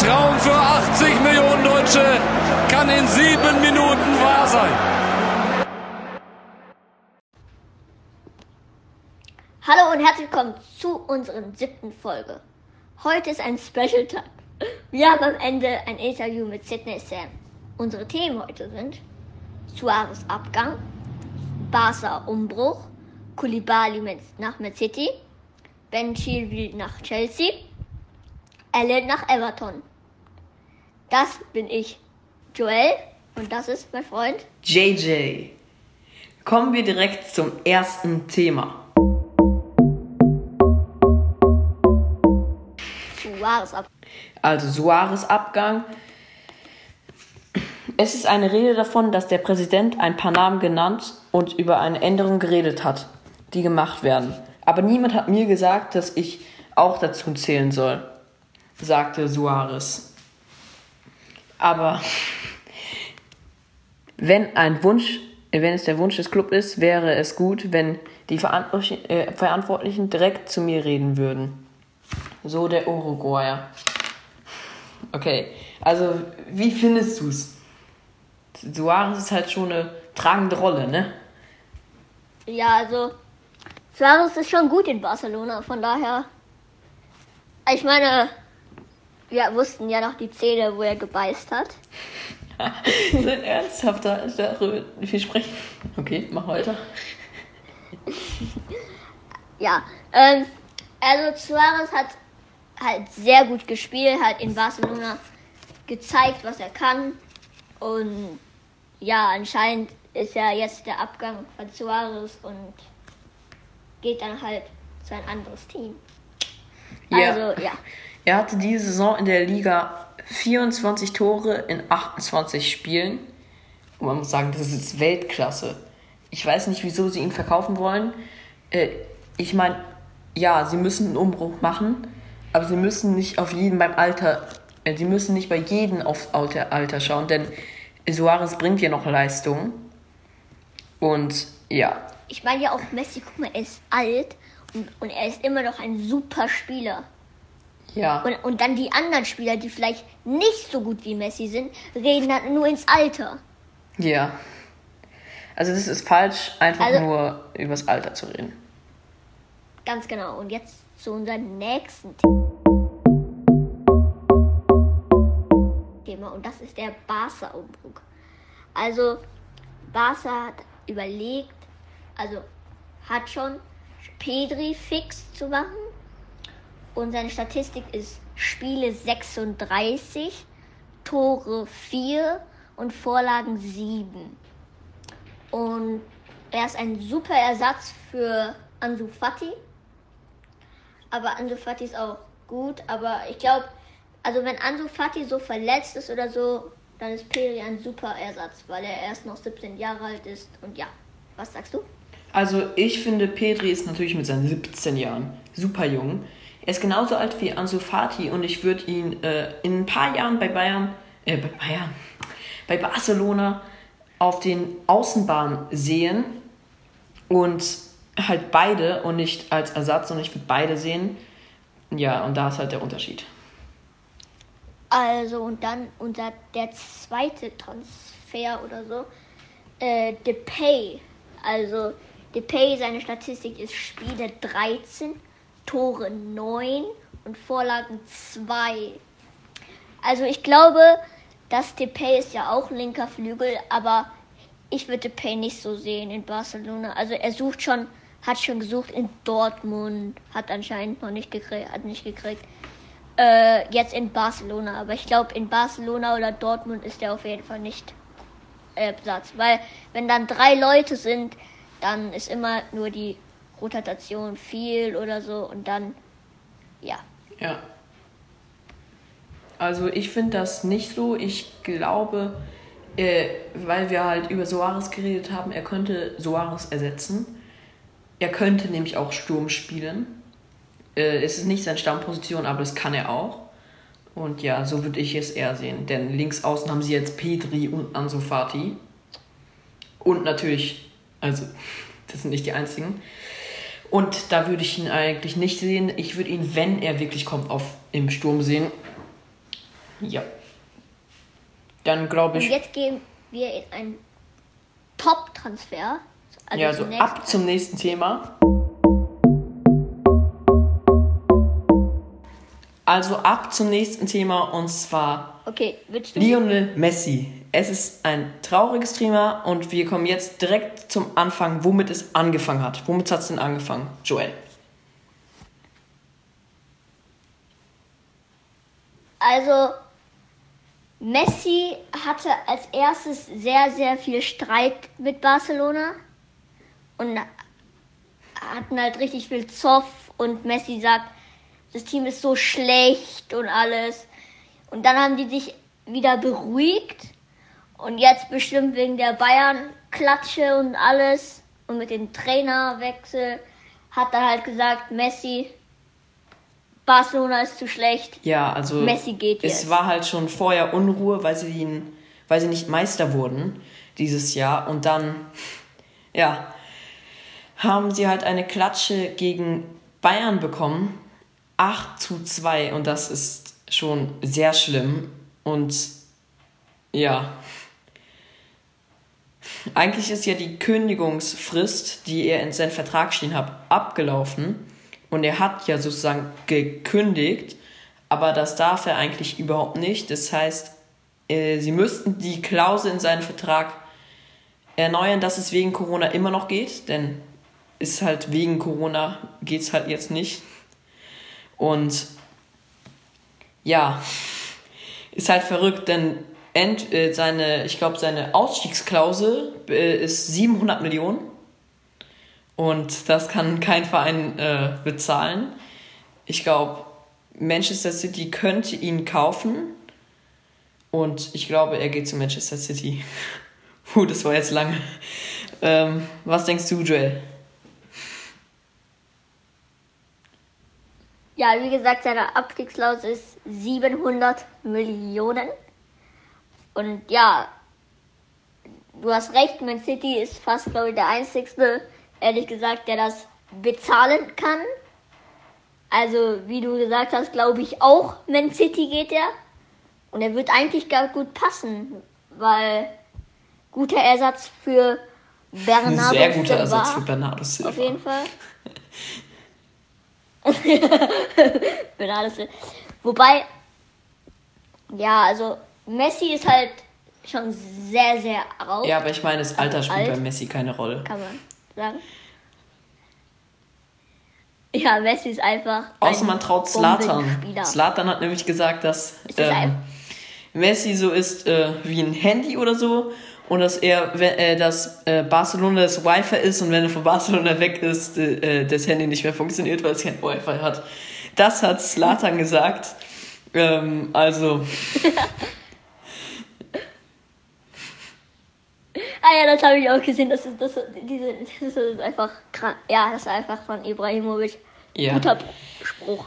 Traum für 80 Millionen Deutsche kann in sieben Minuten wahr sein. Hallo und herzlich willkommen zu unserer siebten Folge. Heute ist ein Special Tag. Wir haben am Ende ein Interview mit Sidney Sam. Unsere Themen heute sind Suarez Abgang, Barca Umbruch, Koulibaly nach Man City, Ben Chilwell nach Chelsea, Elliot nach Everton. Das bin ich, Joel, und das ist mein Freund JJ. Kommen wir direkt zum ersten Thema. Suarez Abgang. Also Suarez Abgang. Es ist eine Rede davon, dass der Präsident ein paar Namen genannt und über eine Änderung geredet hat, die gemacht werden. Aber niemand hat mir gesagt, dass ich auch dazu zählen soll, sagte Suarez. Aber wenn ein Wunsch, wenn es der Wunsch des Clubs ist, wäre es gut, wenn die äh, Verantwortlichen direkt zu mir reden würden. So der Uruguayer. Okay, also wie findest du es? Suarez ist halt schon eine tragende Rolle, ne? Ja, also Suarez ist schon gut in Barcelona, von daher. Ich meine, wir wussten ja noch die Zähne, wo er gebeißt hat. so ernsthaft darüber viel sprechen. Okay, mach weiter. ja, ähm, also Suarez hat halt sehr gut gespielt, hat in Barcelona gezeigt, was er kann. Und ja, anscheinend ist ja jetzt der Abgang von Suarez und geht dann halt zu ein anderes Team. Also, ja. ja. Er hatte diese Saison in der Liga 24 Tore in 28 Spielen. Und man muss sagen, das ist Weltklasse. Ich weiß nicht, wieso sie ihn verkaufen wollen. Äh, ich meine, ja, sie müssen einen Umbruch machen, aber sie müssen nicht auf jeden beim Alter, äh, sie müssen nicht bei jedem auf Alter, Alter schauen, denn Suarez bringt ja noch Leistung. Und ja. Ich meine ja auch Messi, guck mal, er ist alt und, und er ist immer noch ein super Spieler. Ja. Und, und dann die anderen Spieler, die vielleicht nicht so gut wie Messi sind, reden dann nur ins Alter. Ja. Also das ist falsch, einfach also, nur übers Alter zu reden. Ganz genau. Und jetzt zu unserem nächsten Thema. Und das ist der Barca-Umbruch. Also, Barca hat überlegt, also hat schon Pedri fix zu machen. Und seine Statistik ist Spiele 36, Tore 4 und Vorlagen 7. Und er ist ein super Ersatz für Ansu Fati. Aber Ansu Fati ist auch gut. Aber ich glaube, also wenn Ansu Fati so verletzt ist oder so, dann ist Peri ein super Ersatz, weil er erst noch 17 Jahre alt ist. Und ja, was sagst du? Also ich finde, Pedri ist natürlich mit seinen 17 Jahren super jung. Er ist genauso alt wie Ansu Fati und ich würde ihn äh, in ein paar Jahren bei Bayern, äh, bei Bayern, bei Barcelona auf den Außenbahnen sehen und halt beide und nicht als Ersatz, sondern ich würde beide sehen. Ja, und da ist halt der Unterschied. Also, und dann unser der zweite Transfer oder so, äh, Depay. Also, Depay, seine Statistik ist Spiele 13, Tore 9 und Vorlagen 2. Also, ich glaube, dass Depay ist ja auch linker Flügel, aber ich würde Depay nicht so sehen in Barcelona. Also, er sucht schon hat schon gesucht in Dortmund, hat anscheinend noch nicht gekriegt, hat nicht gekriegt. Äh, jetzt in Barcelona, aber ich glaube in Barcelona oder Dortmund ist er auf jeden Fall nicht äh, Platz, weil wenn dann drei Leute sind, dann ist immer nur die Rotation viel oder so und dann ja. Ja. Also ich finde das nicht so. Ich glaube, äh, weil wir halt über Soares geredet haben, er könnte Soares ersetzen. Er könnte nämlich auch Sturm spielen. Äh, es ist nicht seine Stammposition, aber das kann er auch. Und ja, so würde ich es eher sehen. Denn links außen haben sie jetzt Petri und Ansu Fati. Und natürlich, also, das sind nicht die einzigen. Und da würde ich ihn eigentlich nicht sehen. Ich würde ihn, wenn er wirklich kommt, auf, im Sturm sehen. Ja. Dann glaube ich. Und jetzt gehen wir in einen Top-Transfer. Also ja, also ab zum nächsten Thema. Also ab zum nächsten Thema und zwar okay, Lionel Messi. Es ist ein trauriges Thema und wir kommen jetzt direkt zum Anfang, womit es angefangen hat. Womit hat es denn angefangen, Joel? Also Messi hatte als erstes sehr, sehr viel Streit mit Barcelona und hatten halt richtig viel Zoff und Messi sagt, das Team ist so schlecht und alles. Und dann haben die sich wieder beruhigt und jetzt bestimmt wegen der Bayern-Klatsche und alles und mit dem Trainerwechsel hat er halt gesagt, Messi, Barcelona ist zu schlecht. Ja, also Messi geht jetzt. Es war halt schon vorher Unruhe, weil sie ihn, weil sie nicht Meister wurden dieses Jahr und dann ja, haben sie halt eine Klatsche gegen Bayern bekommen. 8 zu 2 und das ist schon sehr schlimm und ja. Eigentlich ist ja die Kündigungsfrist, die er in seinem Vertrag stehen hat, abgelaufen. Und er hat ja sozusagen gekündigt, aber das darf er eigentlich überhaupt nicht. Das heißt, äh, sie müssten die Klausel in seinen Vertrag erneuern, dass es wegen Corona immer noch geht, denn ist halt wegen Corona geht es halt jetzt nicht. Und ja, ist halt verrückt, denn end, äh, seine, ich glaube, seine Ausstiegsklausel äh, ist 700 Millionen. Und das kann kein Verein äh, bezahlen. Ich glaube, Manchester City könnte ihn kaufen. Und ich glaube, er geht zu Manchester City. Puh, das war jetzt lange. Ähm, was denkst du, Joel? Ja, wie gesagt, seine Abstiegsklausel ist 700 Millionen. Und ja, du hast recht, Man City ist fast, glaube ich, der einzigste ehrlich gesagt, der das bezahlen kann. Also, wie du gesagt hast, glaube ich auch, Man City geht er. Und er wird eigentlich gar gut passen, weil guter Ersatz für Bernardo Sehr guter Silva, Ersatz für Bernardo Silva. Auf jeden Fall. Bernardo Silva. Wobei, ja, also Messi ist halt schon sehr, sehr alt. Ja, aber ich meine, das Alter spielt alt. bei Messi keine Rolle. Kann man sagen. Ja, Messi ist einfach. Außer man traut Slatan. Slatan hat nämlich gesagt, dass ähm, Messi so ist äh, wie ein Handy oder so und dass er, äh, dass äh, Barcelona das Wi-Fi ist und wenn er von Barcelona weg ist, äh, das Handy nicht mehr funktioniert, weil es kein Wi-Fi hat. Das hat Slatan gesagt. Ähm, also. Ah ja, das habe ich auch gesehen. Das ist, das, diese, das ist einfach krank. Ja, das ist einfach von Ibrahimovic. Ja. Guter Spruch.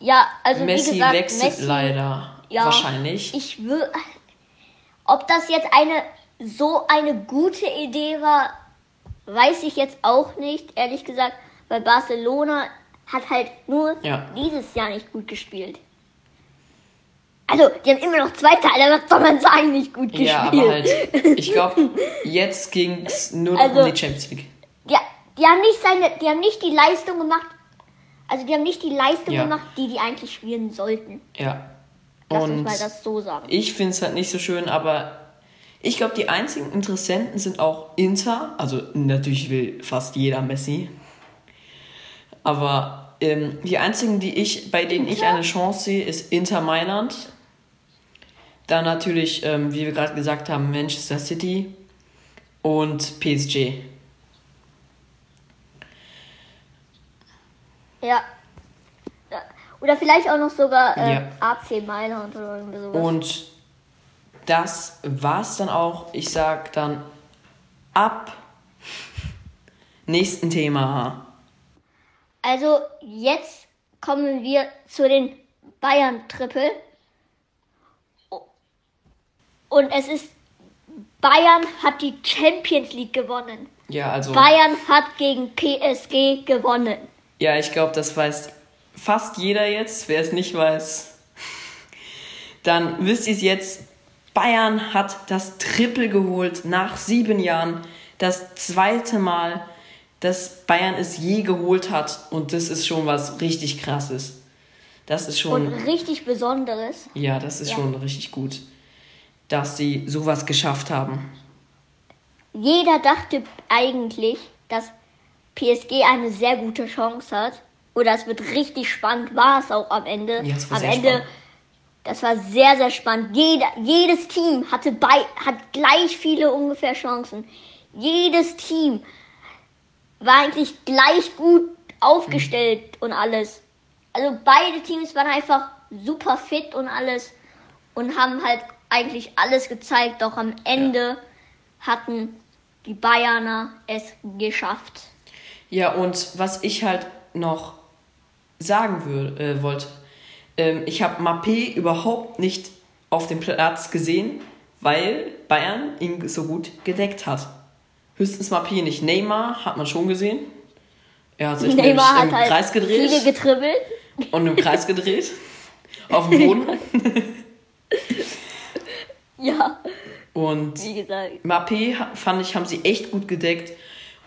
Ja, also Messi wie gesagt, wechselt Messi, leider. Ja, wahrscheinlich. Ich will. Ob das jetzt eine so eine gute Idee war, weiß ich jetzt auch nicht, ehrlich gesagt, weil Barcelona hat halt nur ja. dieses Jahr nicht gut gespielt. Also, die haben immer noch zwei Teile, was soll man sagen, nicht gut gespielt. Ja, aber halt, ich glaube, jetzt ging es nur noch also, um die Champions League. Ja, die haben nicht seine, die haben nicht die Leistung gemacht, also die haben nicht die Leistung ja. gemacht, die die eigentlich spielen sollten. Ja. Lass Und uns mal das so sagen. Ich finde es halt nicht so schön, aber ich glaube, die einzigen Interessenten sind auch Inter. Also natürlich will fast jeder Messi. Aber ähm, die einzigen, die ich, bei denen Inter? ich eine Chance sehe, ist Inter Mailand. Dann natürlich, ähm, wie wir gerade gesagt haben, Manchester City und PSG. Ja. Oder vielleicht auch noch sogar äh, ja. AC Mailand oder irgendwie sowas. Und das war's dann auch. Ich sag dann ab nächsten Thema. Also jetzt kommen wir zu den Bayern-Triple. Und es ist Bayern hat die Champions League gewonnen. Ja, also. Bayern hat gegen PSG gewonnen. Ja, ich glaube, das weiß fast jeder jetzt. Wer es nicht weiß, dann wisst ihr es jetzt. Bayern hat das Triple geholt nach sieben Jahren. Das zweite Mal, dass Bayern es je geholt hat. Und das ist schon was richtig krasses. Das ist schon. Und richtig Besonderes. Ja, das ist ja. schon richtig gut, dass sie sowas geschafft haben. Jeder dachte eigentlich, dass PSG eine sehr gute Chance hat. Oder es wird richtig spannend, war es auch am Ende. Ja, am Ende, spannend. das war sehr, sehr spannend. Jeder, jedes Team hatte bei, hat gleich viele ungefähr Chancen. Jedes Team war eigentlich gleich gut aufgestellt mhm. und alles. Also beide Teams waren einfach super fit und alles und haben halt eigentlich alles gezeigt. Doch am Ende ja. hatten die Bayerner es geschafft. Ja, und was ich halt noch sagen äh, wollte, ähm, ich habe Mappé überhaupt nicht auf dem Platz gesehen, weil Bayern ihn so gut gedeckt hat. Höchstens Mappé nicht. Neymar hat man schon gesehen. Er hat sich Neymar im halt Kreis gedreht. Viele getribbelt. Und im Kreis gedreht. auf dem Boden. ja. Und Wie gesagt. Mappé fand ich, haben sie echt gut gedeckt.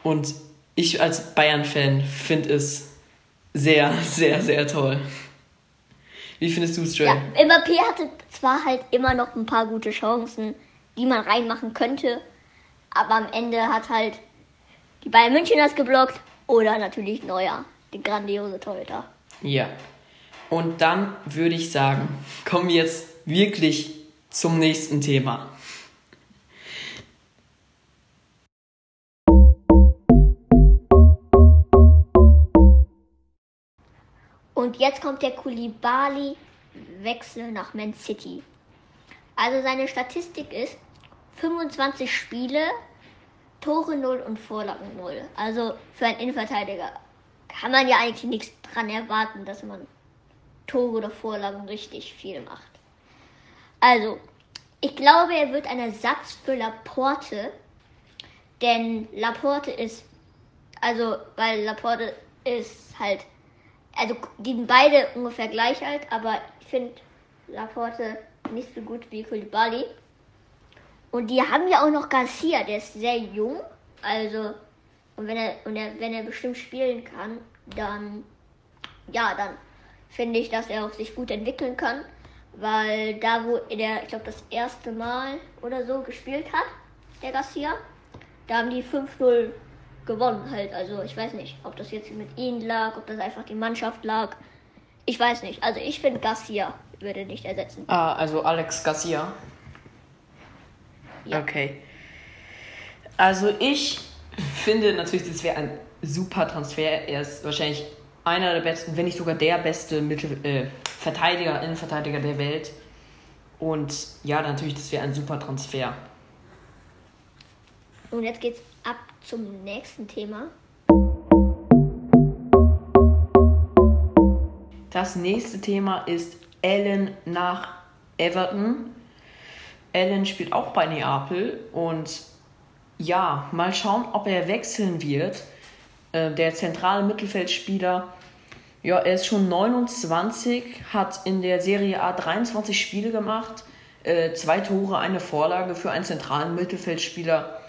Und ich als Bayern-Fan finde es sehr, sehr, sehr toll. Wie findest du es, Joel? Ja, Mbappé hatte zwar halt immer noch ein paar gute Chancen, die man reinmachen könnte, aber am Ende hat halt die Bayern München das geblockt oder natürlich Neuer, die grandiose Torhüter. Ja. Und dann würde ich sagen, kommen wir jetzt wirklich zum nächsten Thema. Und jetzt kommt der Kulibali-Wechsel nach Man City. Also seine Statistik ist 25 Spiele, Tore 0 und Vorlagen 0. Also für einen Innenverteidiger kann man ja eigentlich nichts dran erwarten, dass man Tore oder Vorlagen richtig viel macht. Also, ich glaube, er wird ein Ersatz für Laporte, denn Laporte ist, also, weil Laporte ist halt also die sind beide ungefähr gleich alt, aber ich finde Laporte nicht so gut wie Kulibali. Und die haben ja auch noch Garcia, der ist sehr jung. Also, und wenn er, und er, wenn er bestimmt spielen kann, dann, ja, dann finde ich, dass er auch sich gut entwickeln kann. Weil da, wo er, ich glaube, das erste Mal oder so gespielt hat, der Garcia, da haben die 5-0 gewonnen halt. Also ich weiß nicht, ob das jetzt mit ihnen lag, ob das einfach die Mannschaft lag. Ich weiß nicht. Also ich finde Garcia würde nicht ersetzen. Ah, also Alex Garcia. Ja. Okay. Also ich finde natürlich, das wäre ein super Transfer. Er ist wahrscheinlich einer der besten, wenn nicht sogar der beste Mittel, äh, Verteidiger, Innenverteidiger der Welt. Und ja, natürlich, das wäre ein super Transfer. Und jetzt geht's ab zum nächsten Thema. Das nächste Thema ist Ellen nach Everton. Ellen spielt auch bei Neapel und ja, mal schauen, ob er wechseln wird. Äh, der zentrale Mittelfeldspieler, ja, er ist schon 29, hat in der Serie A 23 Spiele gemacht, äh, zwei Tore, eine Vorlage für einen zentralen Mittelfeldspieler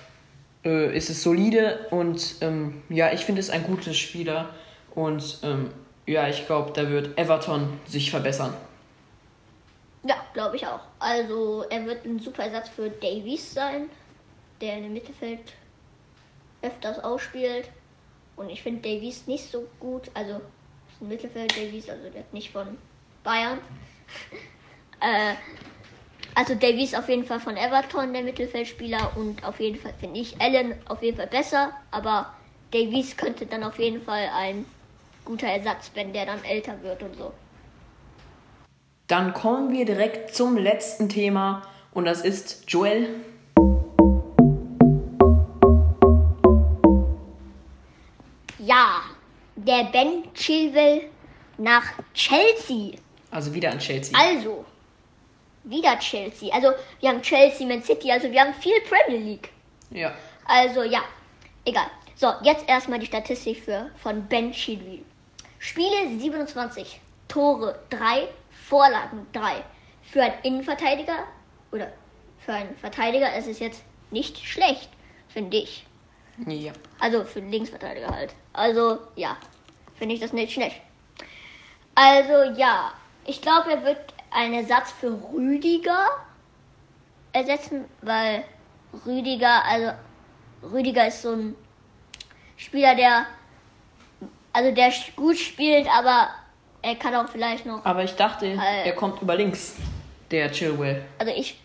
äh, ist es solide und ähm, ja, ich finde es ein guter Spieler und ähm, ja, ich glaube, da wird Everton sich verbessern. Ja, glaube ich auch. Also er wird ein super Ersatz für Davies sein, der in dem Mittelfeld öfters ausspielt. Und ich finde Davies nicht so gut. Also ist ein Mittelfeld Davies, also der nicht von Bayern. äh, also Davies auf jeden Fall von Everton, der Mittelfeldspieler. Und auf jeden Fall finde ich Allen auf jeden Fall besser. Aber Davies könnte dann auf jeden Fall ein guter Ersatz, wenn der dann älter wird und so. Dann kommen wir direkt zum letzten Thema. Und das ist Joel. Ja, der Ben Chilwell nach Chelsea. Also wieder an Chelsea. Also, wieder Chelsea. Also wir haben Chelsea, Man City, also wir haben viel Premier League. Ja. Also ja, egal. So, jetzt erstmal die Statistik für, von Ben Chilwell. Spiele 27, Tore 3, Vorlagen 3, für einen Innenverteidiger oder für einen Verteidiger ist es jetzt nicht schlecht, finde ich. Ja. Also für den Linksverteidiger halt. Also ja, finde ich das nicht schlecht. Also ja, ich glaube, er wird einen Ersatz für Rüdiger ersetzen, weil Rüdiger, also Rüdiger ist so ein Spieler, der also der gut spielt, aber er kann auch vielleicht noch. Aber ich dachte, äh, er kommt über links, der Chilwell. Also ich.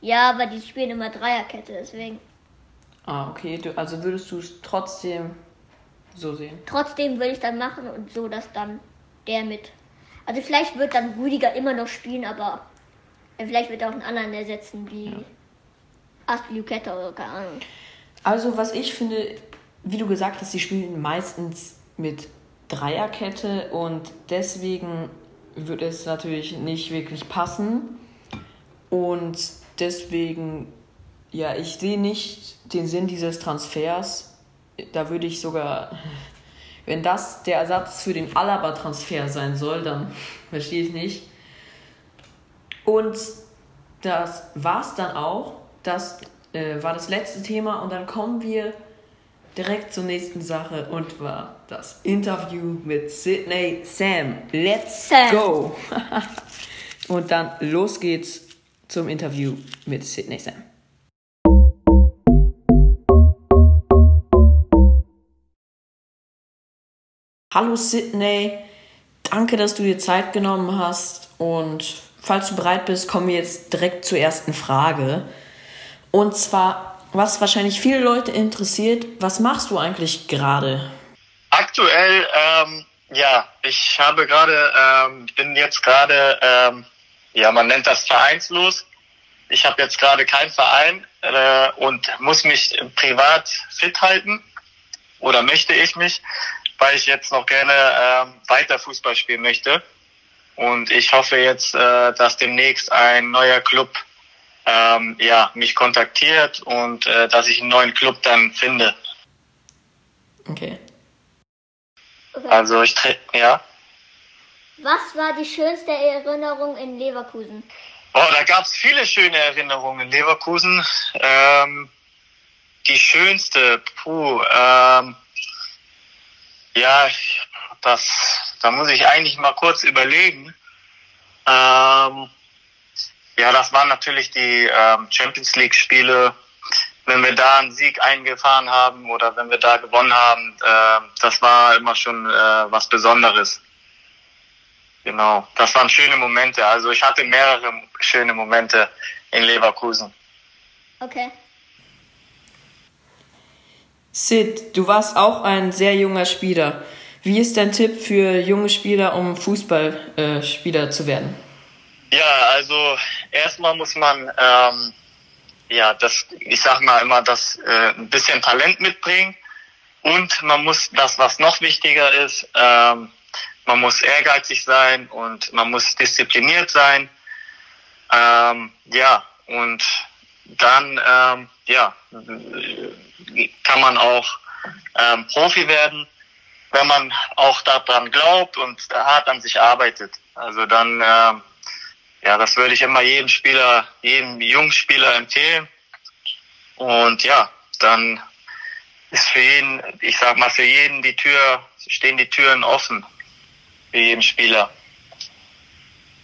Ja, aber die spielen immer Dreierkette, deswegen. Ah, okay. Du, also würdest du es trotzdem so sehen? Trotzdem würde ich dann machen und so, dass dann der mit. Also vielleicht wird dann Rüdiger immer noch spielen, aber vielleicht wird er auch einen anderen ersetzen, wie ja. Aspilicueta oder keine Ahnung. Also was ich finde, wie du gesagt hast, sie spielen meistens mit Dreierkette und deswegen wird es natürlich nicht wirklich passen. Und deswegen, ja, ich sehe nicht den Sinn dieses Transfers. Da würde ich sogar, wenn das der Ersatz für den Alaba-Transfer sein soll, dann verstehe ich nicht. Und das war es dann auch. Das äh, war das letzte Thema. Und dann kommen wir direkt zur nächsten Sache und war das Interview mit Sydney Sam. Let's Sam. go! und dann los geht's zum Interview mit Sydney Sam. Hallo Sydney, danke, dass du dir Zeit genommen hast und falls du bereit bist, kommen wir jetzt direkt zur ersten Frage. Und zwar was wahrscheinlich viele Leute interessiert, was machst du eigentlich gerade? Aktuell, ähm, ja, ich habe gerade, ähm, bin jetzt gerade, ähm, ja, man nennt das vereinslos. Ich habe jetzt gerade keinen Verein äh, und muss mich privat fit halten oder möchte ich mich, weil ich jetzt noch gerne äh, weiter Fußball spielen möchte. Und ich hoffe jetzt, äh, dass demnächst ein neuer Club ähm, ja, mich kontaktiert und äh, dass ich einen neuen Club dann finde. Okay. Okay. Also ich ja. Was war die schönste Erinnerung in Leverkusen? Oh, da gab es viele schöne Erinnerungen in Leverkusen. Ähm, die schönste, puh, ähm, ja, das, da muss ich eigentlich mal kurz überlegen. Ähm, ja, das waren natürlich die ähm, Champions League Spiele. Wenn wir da einen Sieg eingefahren haben oder wenn wir da gewonnen haben, äh, das war immer schon äh, was Besonderes. Genau, das waren schöne Momente. Also ich hatte mehrere schöne Momente in Leverkusen. Okay. Sid, du warst auch ein sehr junger Spieler. Wie ist dein Tipp für junge Spieler, um Fußballspieler äh, zu werden? Ja, also erstmal muss man ähm, ja das, ich sag mal immer, das äh, ein bisschen Talent mitbringen und man muss das, was noch wichtiger ist, ähm, man muss ehrgeizig sein und man muss diszipliniert sein. Ähm, ja, und dann ähm, ja, kann man auch ähm, Profi werden, wenn man auch daran glaubt und hart an sich arbeitet. Also dann ähm, ja, das würde ich immer jedem Spieler, jedem jungen Spieler empfehlen. Und ja, dann ist für jeden, ich sag mal, für jeden die Tür, stehen die Türen offen. Für jeden Spieler.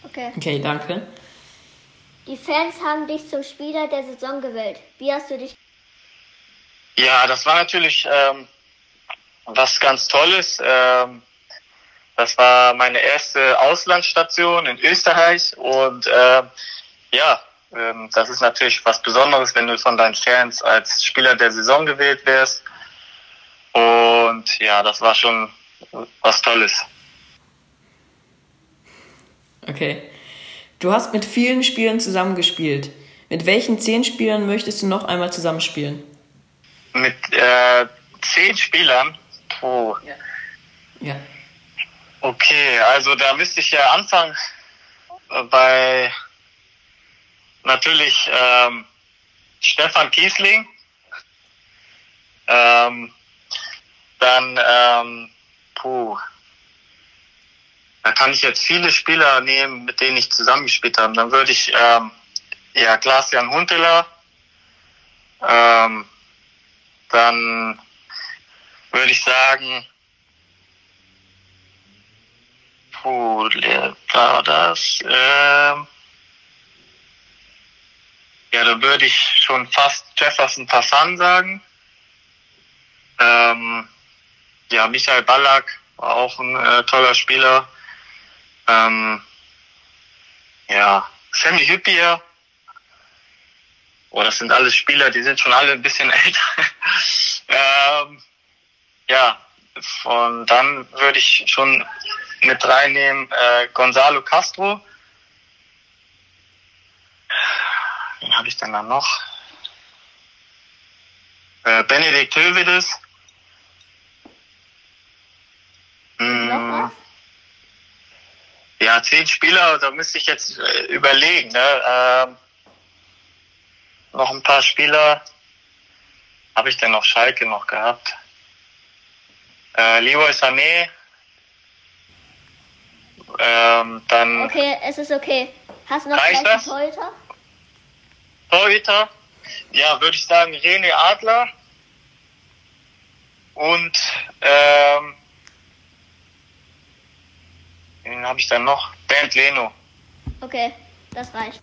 Okay. Okay, danke. Die Fans haben dich zum Spieler der Saison gewählt. Wie hast du dich? Ja, das war natürlich ähm, was ganz Tolles. Ähm, das war meine erste Auslandsstation in Österreich und äh, ja, ähm, das ist natürlich was Besonderes, wenn du von deinen Fans als Spieler der Saison gewählt wirst. Und ja, das war schon was Tolles. Okay. Du hast mit vielen Spielern zusammengespielt. Mit welchen zehn Spielern möchtest du noch einmal zusammenspielen? Mit äh, zehn Spielern? Puh. Ja. ja. Okay, also da müsste ich ja anfangen äh, bei natürlich ähm, Stefan Kiesling, ähm, dann ähm, puh, da kann ich jetzt viele Spieler nehmen, mit denen ich zusammengespielt habe. Dann würde ich ähm, ja Klaas-Jan Hunteler, ähm, dann würde ich sagen, puh, war das? Ähm, ja, da würde ich schon fast Jefferson Passan sagen. Ähm, ja, Michael Ballack war auch ein äh, toller Spieler. Ähm, ja, Sammy Hüppier. Oh, das sind alles Spieler, die sind schon alle ein bisschen älter. ähm, ja, von dann würde ich schon mit reinnehmen äh, Gonzalo Castro. Wen habe ich denn da noch? Äh, Benedikt Hövedes. Mm, ja, zehn Spieler, da müsste ich jetzt äh, überlegen. Ne? Ähm, noch ein paar Spieler. Habe ich denn noch Schalke noch gehabt? Äh, Leroy Sané. Ähm, dann. Okay, es ist okay. Hast du noch gleich einen Torhüter? Torhüter? Ja, würde ich sagen René Adler. Und ähm, wen habe ich dann noch? Bernd Leno. Okay, das reicht.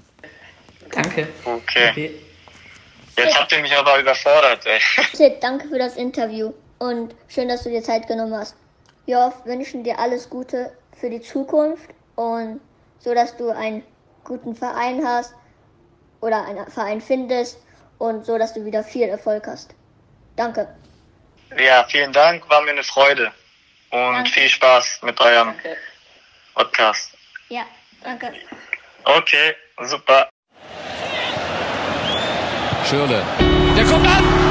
Danke. Okay. okay. Jetzt habt ihr mich aber überfordert, ey. Sid, danke für das Interview und schön, dass du dir Zeit genommen hast. Wir wünschen dir alles Gute für die Zukunft und so, dass du einen guten Verein hast oder einen Verein findest und so, dass du wieder viel Erfolg hast. Danke. Ja, vielen Dank, war mir eine Freude und danke. viel Spaß mit eurem danke. Podcast. Ja, danke. Okay, super. Schirle. Der kommt an!